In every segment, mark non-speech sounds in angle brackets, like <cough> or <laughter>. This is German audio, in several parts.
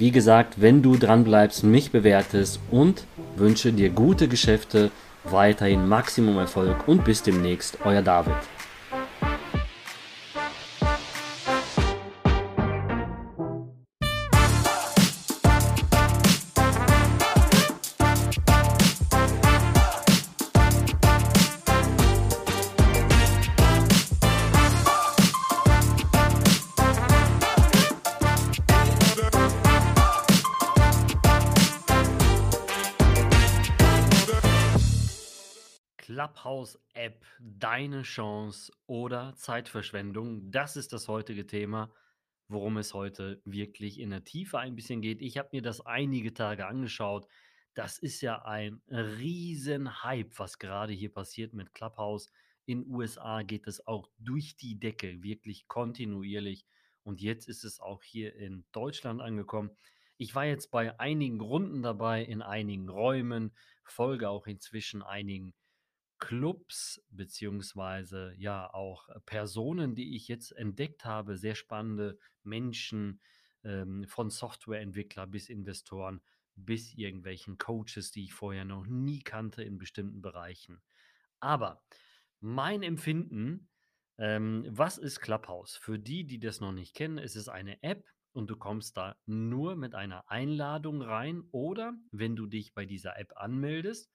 wie gesagt, wenn du dran bleibst, mich bewertest und wünsche dir gute Geschäfte, weiterhin Maximum Erfolg und bis demnächst, euer David. Clubhouse-App deine Chance oder Zeitverschwendung? Das ist das heutige Thema, worum es heute wirklich in der Tiefe ein bisschen geht. Ich habe mir das einige Tage angeschaut. Das ist ja ein riesen Hype, was gerade hier passiert mit Clubhouse. In USA geht es auch durch die Decke, wirklich kontinuierlich. Und jetzt ist es auch hier in Deutschland angekommen. Ich war jetzt bei einigen Runden dabei, in einigen Räumen, folge auch inzwischen einigen Clubs beziehungsweise ja auch äh, Personen, die ich jetzt entdeckt habe, sehr spannende Menschen, ähm, von Softwareentwickler bis Investoren bis irgendwelchen Coaches, die ich vorher noch nie kannte in bestimmten Bereichen. Aber mein Empfinden, ähm, was ist Clubhouse? Für die, die das noch nicht kennen, ist es eine App und du kommst da nur mit einer Einladung rein oder wenn du dich bei dieser App anmeldest,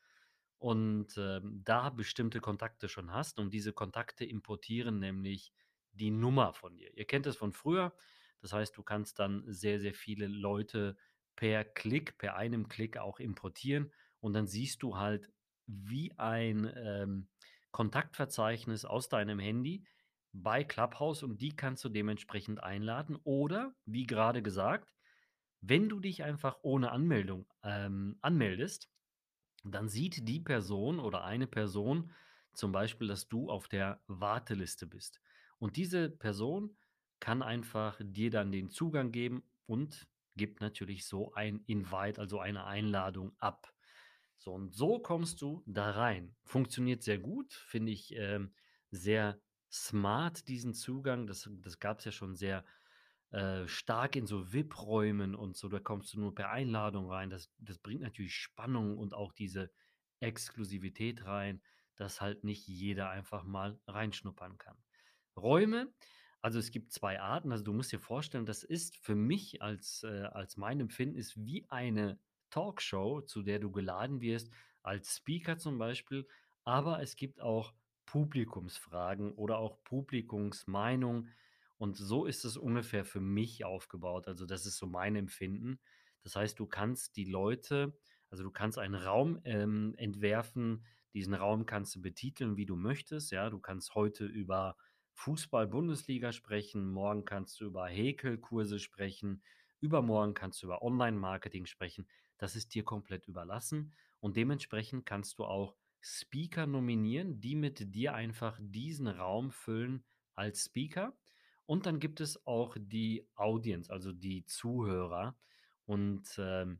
und ähm, da bestimmte Kontakte schon hast und diese Kontakte importieren nämlich die Nummer von dir. Ihr kennt es von früher. Das heißt, du kannst dann sehr, sehr viele Leute per Klick, per einem Klick auch importieren und dann siehst du halt wie ein ähm, Kontaktverzeichnis aus deinem Handy bei Clubhouse und die kannst du dementsprechend einladen oder, wie gerade gesagt, wenn du dich einfach ohne Anmeldung ähm, anmeldest, dann sieht die Person oder eine Person zum Beispiel, dass du auf der Warteliste bist. Und diese Person kann einfach dir dann den Zugang geben und gibt natürlich so ein Invite, also eine Einladung ab. So, und so kommst du da rein. Funktioniert sehr gut, finde ich ähm, sehr smart, diesen Zugang. Das, das gab es ja schon sehr äh, stark in so VIP-Räumen und so, da kommst du nur per Einladung rein. Das, das bringt natürlich Spannung und auch diese Exklusivität rein, dass halt nicht jeder einfach mal reinschnuppern kann. Räume, also es gibt zwei Arten. Also du musst dir vorstellen, das ist für mich als, äh, als mein Empfinden ist wie eine Talkshow, zu der du geladen wirst, als Speaker zum Beispiel. Aber es gibt auch Publikumsfragen oder auch Publikumsmeinungen und so ist es ungefähr für mich aufgebaut. Also das ist so mein Empfinden. Das heißt, du kannst die Leute, also du kannst einen Raum ähm, entwerfen, diesen Raum kannst du betiteln, wie du möchtest. Ja, du kannst heute über Fußball-Bundesliga sprechen, morgen kannst du über Häkelkurse sprechen, übermorgen kannst du über Online-Marketing sprechen. Das ist dir komplett überlassen und dementsprechend kannst du auch Speaker nominieren, die mit dir einfach diesen Raum füllen als Speaker. Und dann gibt es auch die Audience, also die Zuhörer. Und ähm,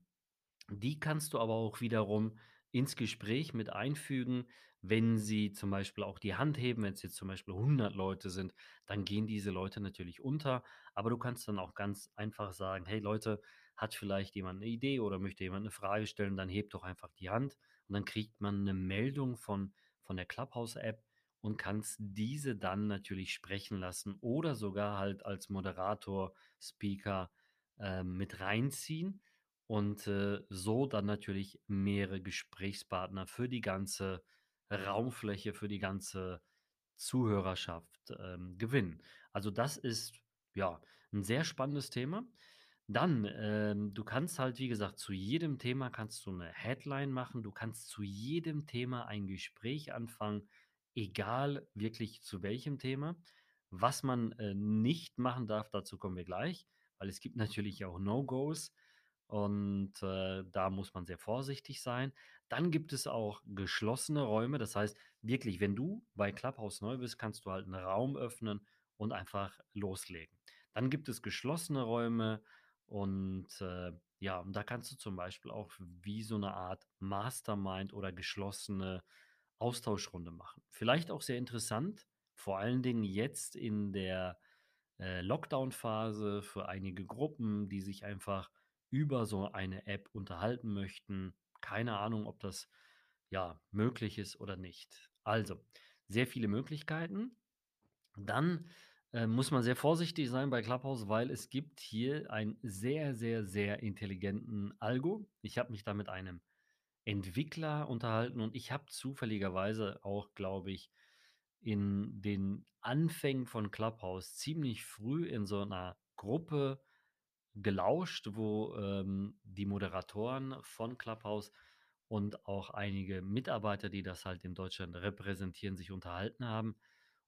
die kannst du aber auch wiederum ins Gespräch mit einfügen, wenn sie zum Beispiel auch die Hand heben, wenn es jetzt zum Beispiel 100 Leute sind, dann gehen diese Leute natürlich unter. Aber du kannst dann auch ganz einfach sagen, hey Leute, hat vielleicht jemand eine Idee oder möchte jemand eine Frage stellen, dann hebt doch einfach die Hand und dann kriegt man eine Meldung von, von der Clubhouse-App, und kannst diese dann natürlich sprechen lassen oder sogar halt als Moderator, Speaker äh, mit reinziehen. und, äh, so dann natürlich mehrere Gesprächspartner für die ganze Raumfläche, für die ganze Zuhörerschaft, ähm, gewinnen. Also, das ist, ja, ein sehr spannendes Thema. Dann, ähm, du kannst halt, wie gesagt, zu jedem Thema kannst du eine Headline machen. Du kannst zu jedem Thema ein Gespräch anfangen, egal wirklich zu welchem Thema. Was man, äh, nicht machen darf, dazu kommen wir gleich, weil es gibt natürlich auch No-Gos und, äh, da muss man sehr vorsichtig sein. Dann gibt es auch geschlossene Räume. Das heißt, wirklich, wenn du bei Clubhouse neu bist, kannst du halt einen Raum öffnen und einfach loslegen. Dann gibt es geschlossene Räume und, äh, ja, und da kannst du zum Beispiel auch wie so eine Art Mastermind oder geschlossene Austauschrunde machen. Vielleicht auch sehr interessant, vor allen Dingen jetzt in der, äh, Lockdown-Phase für einige Gruppen, die sich einfach über so eine App unterhalten möchten. Keine Ahnung, ob das, ja, möglich ist oder nicht. Also, sehr viele Möglichkeiten. Dann, äh, muss man sehr vorsichtig sein bei Clubhouse, weil es gibt hier einen sehr, sehr, sehr intelligenten Algo. Ich habe mich da mit einem Entwickler unterhalten und ich habe zufälligerweise auch, glaube ich, in den Anfängen von Clubhouse ziemlich früh in so einer Gruppe gelauscht, wo, ähm, die Moderatoren von Clubhouse und auch einige Mitarbeiter, die das halt in Deutschland repräsentieren, sich unterhalten haben.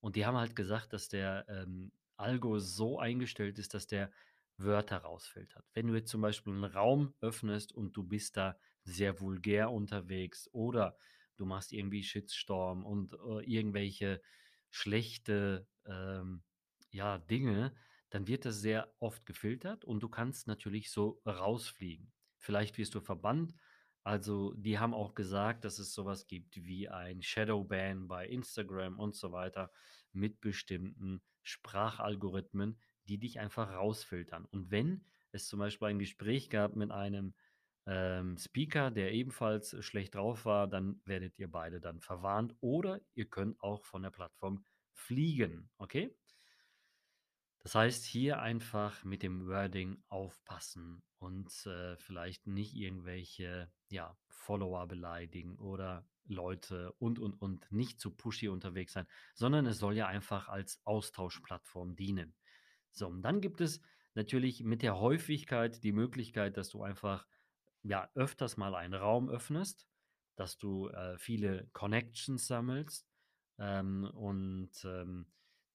Und die haben halt gesagt, dass der, ähm, Algo so eingestellt ist, dass der Wörter rausfiltert. Wenn du jetzt zum Beispiel einen Raum öffnest und du bist da sehr vulgär unterwegs oder du machst irgendwie Shitstorm und, äh, irgendwelche schlechte, ähm, ja, Dinge, dann wird das sehr oft gefiltert und du kannst natürlich so rausfliegen. Vielleicht wirst du verbannt. Also, die haben auch gesagt, dass es sowas gibt wie ein Shadowban bei Instagram und so weiter mit bestimmten Sprachalgorithmen, die dich einfach rausfiltern. Und wenn es zum Beispiel ein Gespräch gab mit einem, ähm, Speaker, der ebenfalls schlecht drauf war, dann werdet ihr beide dann verwarnt oder ihr könnt auch von der Plattform fliegen, okay? Das heißt, hier einfach mit dem Wording aufpassen und, äh, vielleicht nicht irgendwelche, ja, Follower beleidigen oder Leute und, und, und nicht zu pushy unterwegs sein, sondern es soll ja einfach als Austauschplattform dienen. So, und dann gibt es natürlich mit der Häufigkeit die Möglichkeit, dass du einfach, ja, öfters mal einen Raum öffnest, dass du, äh, viele Connections sammelst, ähm, und, ähm,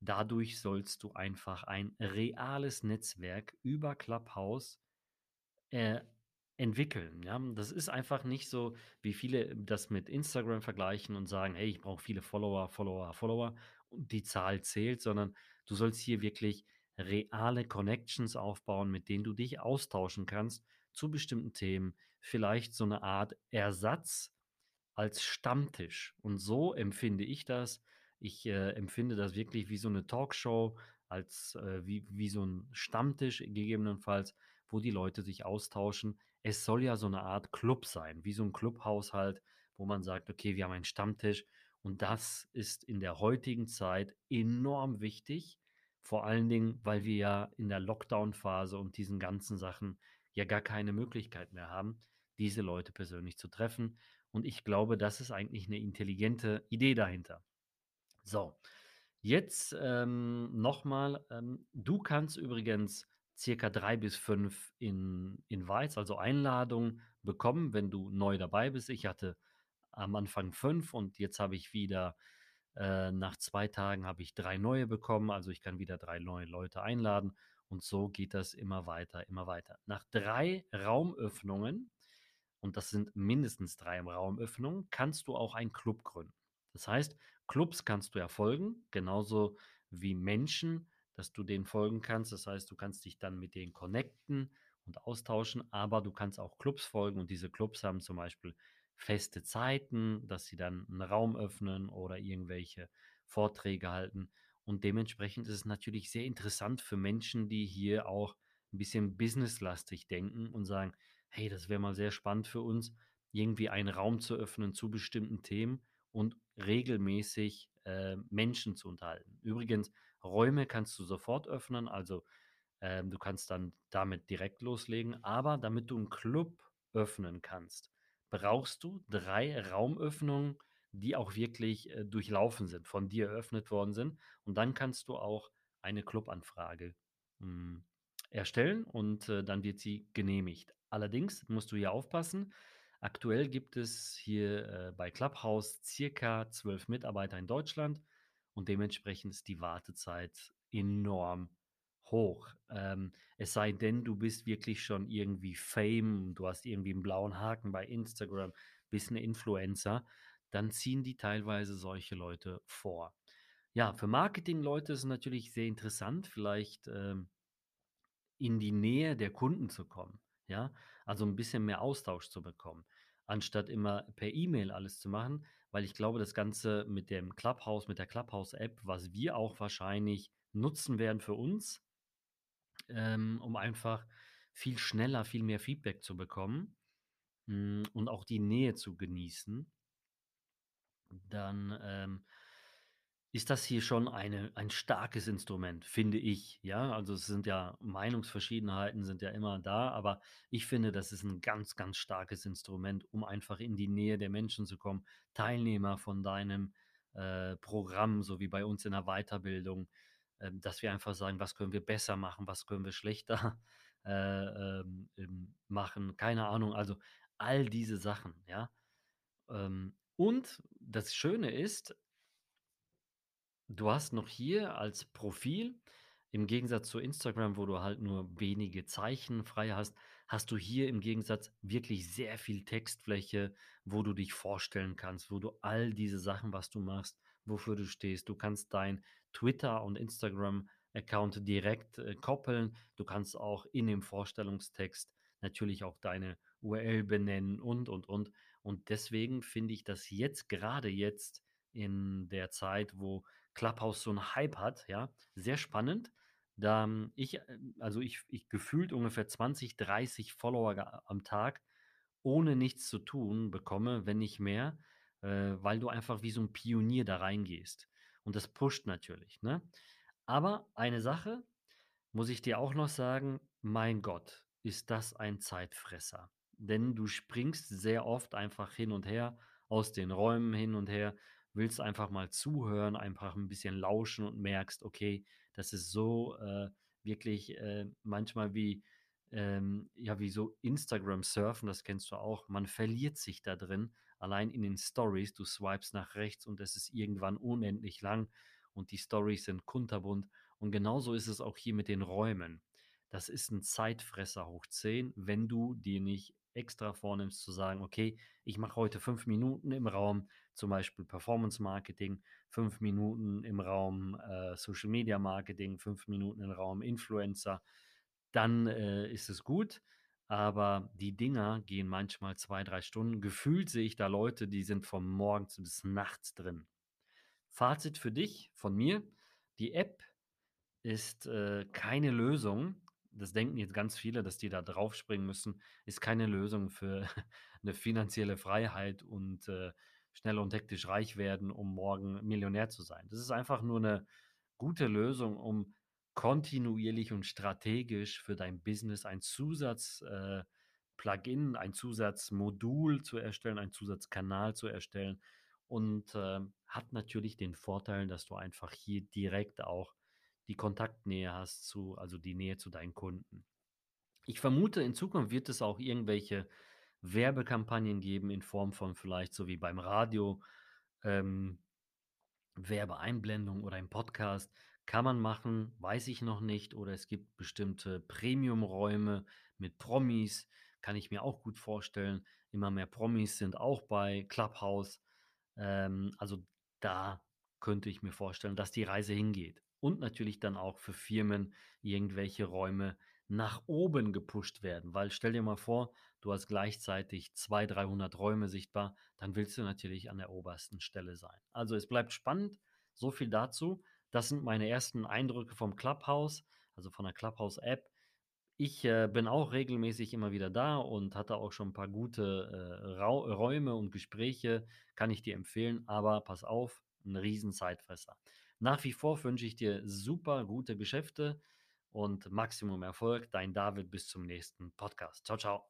Dadurch sollst du einfach ein reales Netzwerk über Clubhouse, äh, entwickeln, ja? Das ist einfach nicht so, wie viele das mit Instagram vergleichen und sagen: „Hey, ich brauche viele Follower, Follower, Follower“ und die Zahl zählt, sondern du sollst hier wirklich reale Connections aufbauen, mit denen du dich austauschen kannst zu bestimmten Themen. Vielleicht so eine Art Ersatz als Stammtisch. Und so empfinde ich das. Ich, äh, empfinde das wirklich wie so eine Talkshow, als, äh wie wie so ein Stammtisch gegebenenfalls, wo die Leute sich austauschen. Es soll ja so eine Art Club sein, wie so ein Clubhaushalt, wo man sagt: „Okay, wir haben einen Stammtisch.“ Und das ist in der heutigen Zeit enorm wichtig, vor allen Dingen, weil wir ja in der Lockdown-Phase und diesen ganzen Sachen ja gar keine Möglichkeit mehr haben, diese Leute persönlich zu treffen. Und ich glaube, das ist eigentlich eine intelligente Idee dahinter. So, jetzt, ähm, noch mal, ähm, du kannst übrigens circa 3 bis 5 in Invites, also Einladungen bekommen, wenn du neu dabei bist. Ich hatte am Anfang 5 und jetzt habe ich wieder äh, nach 2 Tagen habe ich 3 neue bekommen, also ich kann wieder 3 neue Leute einladen und so geht das immer weiter, immer weiter. Nach 3 Raumöffnungen und das sind mindestens 3 Raumöffnungen, kannst du auch einen Club gründen. Das heißt, Clubs kannst du ja folgen, genauso wie Menschen, dass du denen folgen kannst. Das heißt, du kannst dich dann mit denen connecten und austauschen, aber du kannst auch Clubs folgen und diese Clubs haben zum Beispiel feste Zeiten, dass sie dann einen Raum öffnen oder irgendwelche Vorträge halten. Und dementsprechend ist es natürlich sehr interessant für Menschen, die hier auch ein bisschen businesslastig denken und sagen, hey, das wäre mal sehr spannend für uns, irgendwie einen Raum zu öffnen zu bestimmten Themen und regelmäßig, äh, Menschen zu unterhalten. Übrigens, Räume kannst du sofort öffnen, also, Ähm, du kannst dann damit direkt loslegen, aber damit du 'n Club öffnen kannst, brauchst du 3 Raumöffnungen, die auch wirklich, äh, durchlaufen sind, von dir eröffnet worden sind. Und dann kannst du auch eine Clubanfrage, hm, erstellen und, äh, dann wird sie genehmigt. Allerdings musst du hier aufpassen. Aktuell gibt es hier, äh, bei Clubhouse circa 12 Mitarbeiter in Deutschland und dementsprechend ist die Wartezeit enorm hoch. Ähm, es sei denn, du bist wirklich schon irgendwie Fame, du hast irgendwie 'n blauen Haken bei Instagram, bist 'n Influencer, dann ziehen die teilweise solche Leute vor. Ja, für Marketingleute ist es natürlich sehr interessant, vielleicht, ähm in die Nähe der Kunden zu kommen, ja? Also 'n bisschen mehr Austausch zu bekommen, anstatt immer per E-Mail alles zu machen, weil ich glaube, das Ganze mit dem Clubhouse mit der Clubhouse-App, was wir auch wahrscheinlich nutzen werden für uns ähm, um einfach viel schneller, viel mehr Feedback zu bekommen, hm, und auch die Nähe zu genießen dann, ähm ist das hier schon eine ein starkes Instrument, finde ich, ja? Also, es sind ja Meinungsverschiedenheiten sind ja immer da, aber ich finde, das ist 'n ganz, ganz starkes Instrument, um einfach in die Nähe der Menschen zu kommen, Teilnehmer von deinem, äh, Programm, so wie bei uns in der Weiterbildung, ähm, dass wir einfach sagen: „Was können wir besser machen? Was können wir schlechter, <laughs> äh, ähm, ähm, machen?“ Keine Ahnung, also all diese Sachen, ja? Ähm, und das Schöne ist du hast noch hier als Profil im Gegensatz zu Instagram, wo du halt nur wenige Zeichen frei hast, hast du hier im Gegensatz wirklich sehr viel Textfläche, wo du dich vorstellen kannst, wo du all diese Sachen, was du machst, wofür du stehst du kannst dein Twitter und Instagram-Account direkt, äh, koppeln. Du kannst auch in dem Vorstellungstext natürlich auch deine URL benennen und, und, und. Und deswegen finde ich das jetzt grade jetzt in der Zeit, wo Clubhouse so 'n Hype hat, ja, sehr spannend. Da, ich, äh also ich ich gefühlt ungefähr 20, 30 Follower am Tag ohne nichts zu tun bekomme, wenn nicht mehr, äh, weil du einfach wie so 'n Pionier da reingehst. Und das pusht natürlich, ne? Aber eine Sache muss ich dir auch noch sagen, mein Gott, ist das ein Zeitfresser. Denn du springst sehr oft einfach hin und her, aus den Räumen hin und her, willst einfach mal zuhören, einfach 'n bisschen lauschen und merkst: „Okay, das ist so, äh, wirklich, äh, manchmal wie, ähm ja, wie so Instagram surfen“, das kennst du auch. Man verliert sich da drin, allein in den Stories. Du swipest nach rechts und es ist irgendwann unendlich lang und die Storys sind kunterbunt. Und genauso ist es auch hier mit den Räumen. Das ist 'n Zeitfresser hoch 10, wenn du dir nicht extra vornimmst zu sagen: „Okay, ich mache heute 5 Minuten im Raum, zum Beispiel Performance Marketing, 5 Minuten im Raum, äh, Social Media Marketing, 5 Minuten im Raum Influencer“, dann, äh, ist es gut. Aber die Dinger gehen manchmal 2, 3 Stunden. Gefühlt sehe ich da Leute, die sind von morgens bis nachts drin. Fazit für dich von mir: Die App ist, äh, keine Lösung. Das denken jetzt ganz viele, dass die da draufspringen müssen. Ist keine Lösung für <laughs> 'ne finanzielle Freiheit und, äh, schnell und hektisch reich werden, um morgen Millionär zu sein. Das ist einfach nur 'ne gute Lösung, um kontinuierlich und strategisch für dein Business ein Zusatz äh, ein Zusatzmodul zu erstellen, einen Zusatzkanal zu erstellen und, ähm, hat natürlich den Vorteil, dass du einfach hier direkt auch die Kontaktnähe hast zu also die Nähe zu deinen Kunden. Ich vermute, in Zukunft wird es auch irgendwelche Werbekampagnen geben in Form von vielleicht so wie beim Radio, ähm, Werbeeinblendung oder im Podcast. Kann man machen, weiß ich noch nicht. Oder es gibt bestimmte Premiumräume mit Promis, kann ich mir auch gut vorstellen. Immer mehr Promis sind auch bei Clubhouse. Ähm, also da könnte ich mir vorstellen, dass die Reise hingeht. Und natürlich dann auch für Firmen irgendwelche Räume nach oben gepusht werden. Weil stell dir mal vor, du hast gleichzeitig 2, 300 Räume sichtbar, dann willst du natürlich an der obersten Stelle sein. Also, es bleibt spannend. So viel dazu. Das sind meine ersten Eindrücke vom Clubhouse, also von der Clubhouse-App. Ich, äh, bin auch regelmäßig immer wieder da und hatte auch schon 'n paar gute, äh, Räume und Gespräche, kann ich dir empfehlen, aber pass auf, 'n Riesen-Zeitfresser. Nach wie vor wünsche ich dir super gute Geschäfte und Maximum Erfolg. Dein David bis zum nächsten Podcast. Ciao, ciao.